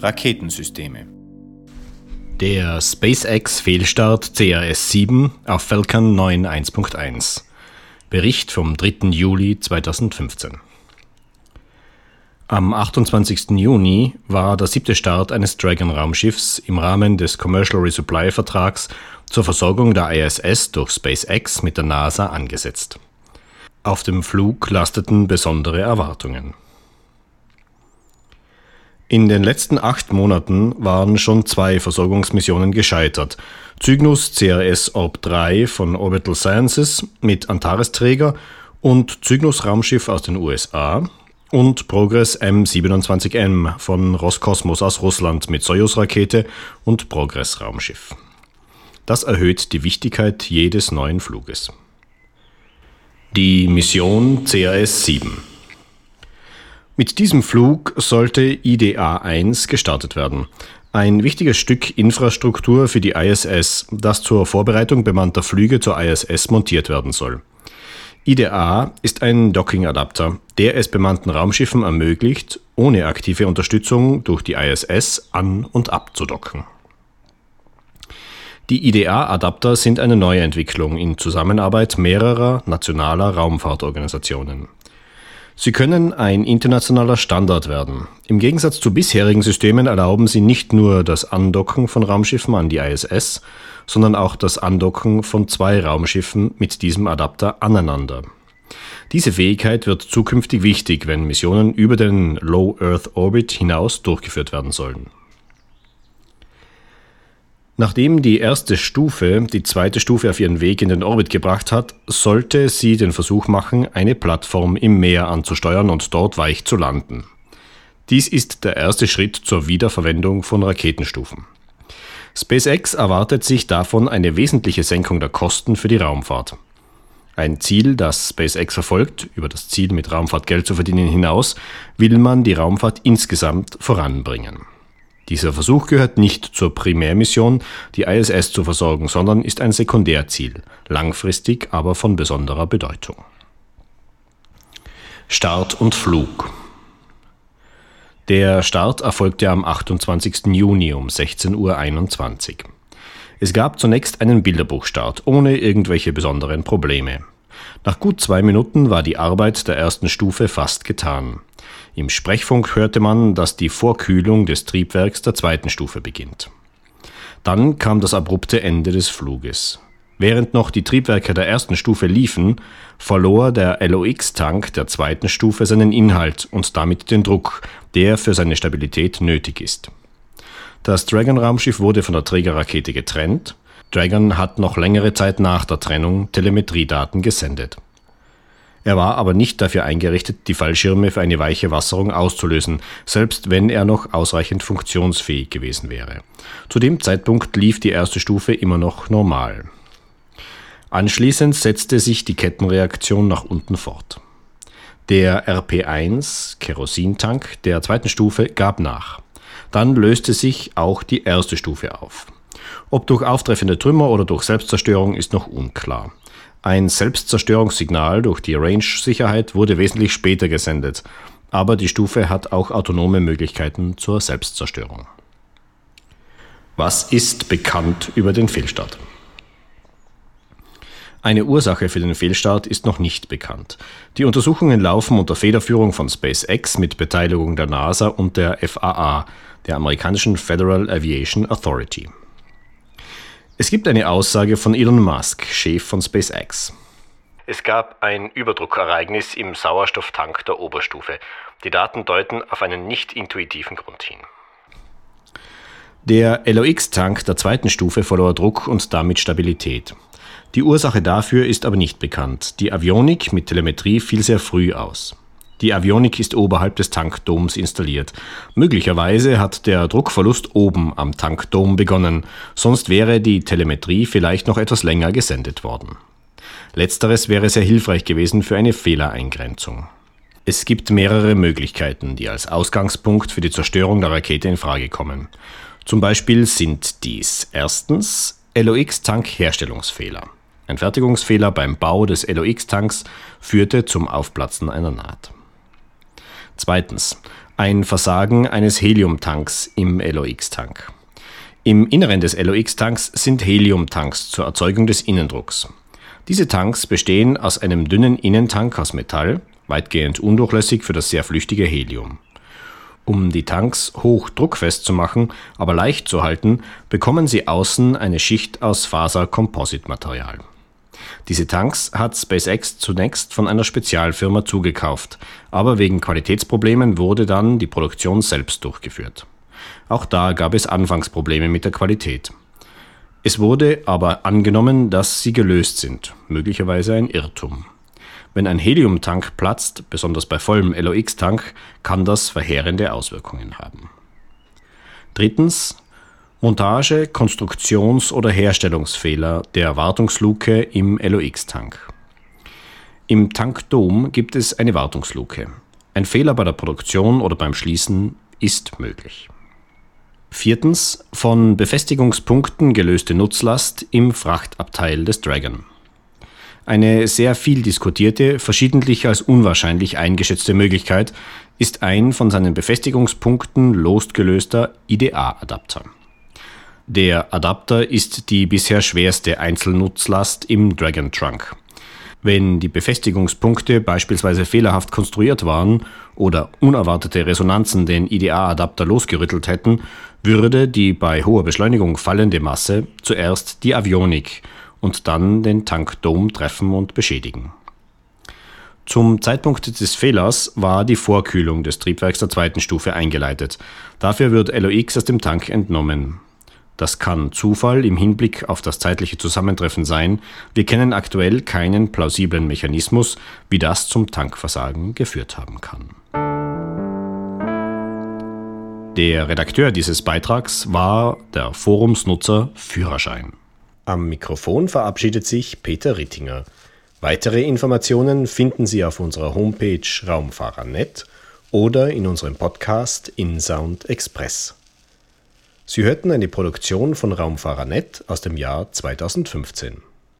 Raketensysteme. Der SpaceX Fehlstart CRS-7 auf Falcon 9 1.1. Bericht vom 3. Juli 2015. Am 28. Juni war der siebte Start eines Dragon-Raumschiffs im Rahmen des Commercial Resupply Vertrags zur Versorgung der ISS durch SpaceX mit der NASA angesetzt. Auf dem Flug lasteten besondere Erwartungen. In den letzten acht Monaten waren schon zwei Versorgungsmissionen gescheitert. Cygnus CRS Orb 3 von Orbital Sciences mit Antares-Träger und Cygnus Raumschiff aus den USA und Progress M27M von Roskosmos aus Russland mit Soyuz-Rakete und Progress Raumschiff. Das erhöht die Wichtigkeit jedes neuen Fluges. Die Mission CRS-7 mit diesem Flug sollte IDA-1 gestartet werden. Ein wichtiges Stück Infrastruktur für die ISS, das zur Vorbereitung bemannter Flüge zur ISS montiert werden soll. IDA ist ein Docking-Adapter, der es bemannten Raumschiffen ermöglicht, ohne aktive Unterstützung durch die ISS an- und abzudocken. Die IDA-Adapter sind eine Neuentwicklung in Zusammenarbeit mehrerer nationaler Raumfahrtorganisationen. Sie können ein internationaler Standard werden. Im Gegensatz zu bisherigen Systemen erlauben sie nicht nur das Andocken von Raumschiffen an die ISS, sondern auch das Andocken von zwei Raumschiffen mit diesem Adapter aneinander. Diese Fähigkeit wird zukünftig wichtig, wenn Missionen über den Low Earth Orbit hinaus durchgeführt werden sollen. Nachdem die erste Stufe die zweite Stufe auf ihren Weg in den Orbit gebracht hat, sollte sie den Versuch machen, eine Plattform im Meer anzusteuern und dort weich zu landen. Dies ist der erste Schritt zur Wiederverwendung von Raketenstufen. SpaceX erwartet sich davon eine wesentliche Senkung der Kosten für die Raumfahrt. Ein Ziel, das SpaceX verfolgt, über das Ziel mit Raumfahrt Geld zu verdienen hinaus, will man die Raumfahrt insgesamt voranbringen. Dieser Versuch gehört nicht zur Primärmission, die ISS zu versorgen, sondern ist ein Sekundärziel, langfristig aber von besonderer Bedeutung. Start und Flug Der Start erfolgte am 28. Juni um 16.21 Uhr. Es gab zunächst einen Bilderbuchstart ohne irgendwelche besonderen Probleme. Nach gut zwei Minuten war die Arbeit der ersten Stufe fast getan. Im Sprechfunk hörte man, dass die Vorkühlung des Triebwerks der zweiten Stufe beginnt. Dann kam das abrupte Ende des Fluges. Während noch die Triebwerke der ersten Stufe liefen, verlor der LOX-Tank der zweiten Stufe seinen Inhalt und damit den Druck, der für seine Stabilität nötig ist. Das Dragon-Raumschiff wurde von der Trägerrakete getrennt. Dragon hat noch längere Zeit nach der Trennung Telemetriedaten gesendet. Er war aber nicht dafür eingerichtet, die Fallschirme für eine weiche Wasserung auszulösen, selbst wenn er noch ausreichend funktionsfähig gewesen wäre. Zu dem Zeitpunkt lief die erste Stufe immer noch normal. Anschließend setzte sich die Kettenreaktion nach unten fort. Der RP1 Kerosintank der zweiten Stufe gab nach. Dann löste sich auch die erste Stufe auf. Ob durch auftreffende Trümmer oder durch Selbstzerstörung ist noch unklar. Ein Selbstzerstörungssignal durch die Range-Sicherheit wurde wesentlich später gesendet, aber die Stufe hat auch autonome Möglichkeiten zur Selbstzerstörung. Was ist bekannt über den Fehlstart? Eine Ursache für den Fehlstart ist noch nicht bekannt. Die Untersuchungen laufen unter Federführung von SpaceX mit Beteiligung der NASA und der FAA, der amerikanischen Federal Aviation Authority. Es gibt eine Aussage von Elon Musk, Chef von SpaceX. Es gab ein Überdruckereignis im Sauerstofftank der Oberstufe. Die Daten deuten auf einen nicht intuitiven Grund hin. Der LOX-Tank der zweiten Stufe verlor Druck und damit Stabilität. Die Ursache dafür ist aber nicht bekannt. Die Avionik mit Telemetrie fiel sehr früh aus. Die Avionik ist oberhalb des Tankdoms installiert. Möglicherweise hat der Druckverlust oben am Tankdom begonnen, sonst wäre die Telemetrie vielleicht noch etwas länger gesendet worden. Letzteres wäre sehr hilfreich gewesen für eine Fehlereingrenzung. Es gibt mehrere Möglichkeiten, die als Ausgangspunkt für die Zerstörung der Rakete in Frage kommen. Zum Beispiel sind dies erstens LOX-Tank-Herstellungsfehler. Ein Fertigungsfehler beim Bau des LOX-Tanks führte zum Aufplatzen einer Naht. Zweitens. Ein Versagen eines Heliumtanks im LOX-Tank. Im Inneren des LOX-Tanks sind Heliumtanks zur Erzeugung des Innendrucks. Diese Tanks bestehen aus einem dünnen Innentank aus Metall, weitgehend undurchlässig für das sehr flüchtige Helium. Um die Tanks hoch druckfest zu machen, aber leicht zu halten, bekommen sie außen eine Schicht aus Faser-Kompositmaterial. Diese Tanks hat SpaceX zunächst von einer Spezialfirma zugekauft, aber wegen Qualitätsproblemen wurde dann die Produktion selbst durchgeführt. Auch da gab es Anfangsprobleme mit der Qualität. Es wurde aber angenommen, dass sie gelöst sind, möglicherweise ein Irrtum. Wenn ein Heliumtank platzt, besonders bei vollem LOX-Tank, kann das verheerende Auswirkungen haben. Drittens Montage, Konstruktions- oder Herstellungsfehler der Wartungsluke im LOX-Tank. Im Tankdom gibt es eine Wartungsluke. Ein Fehler bei der Produktion oder beim Schließen ist möglich. Viertens von Befestigungspunkten gelöste Nutzlast im Frachtabteil des Dragon. Eine sehr viel diskutierte, verschiedentlich als unwahrscheinlich eingeschätzte Möglichkeit ist ein von seinen Befestigungspunkten losgelöster IDA-Adapter. Der Adapter ist die bisher schwerste Einzelnutzlast im Dragon Trunk. Wenn die Befestigungspunkte beispielsweise fehlerhaft konstruiert waren oder unerwartete Resonanzen den IDA-Adapter losgerüttelt hätten, würde die bei hoher Beschleunigung fallende Masse zuerst die Avionik und dann den Tankdom treffen und beschädigen. Zum Zeitpunkt des Fehlers war die Vorkühlung des Triebwerks der zweiten Stufe eingeleitet. Dafür wird LOX aus dem Tank entnommen. Das kann Zufall im Hinblick auf das zeitliche Zusammentreffen sein. Wir kennen aktuell keinen plausiblen Mechanismus, wie das zum Tankversagen geführt haben kann. Der Redakteur dieses Beitrags war der Forumsnutzer Führerschein. Am Mikrofon verabschiedet sich Peter Rittinger. Weitere Informationen finden Sie auf unserer Homepage Raumfahrer.net oder in unserem Podcast InSound Express. Sie hörten eine Produktion von Raumfahrer.net aus dem Jahr 2015.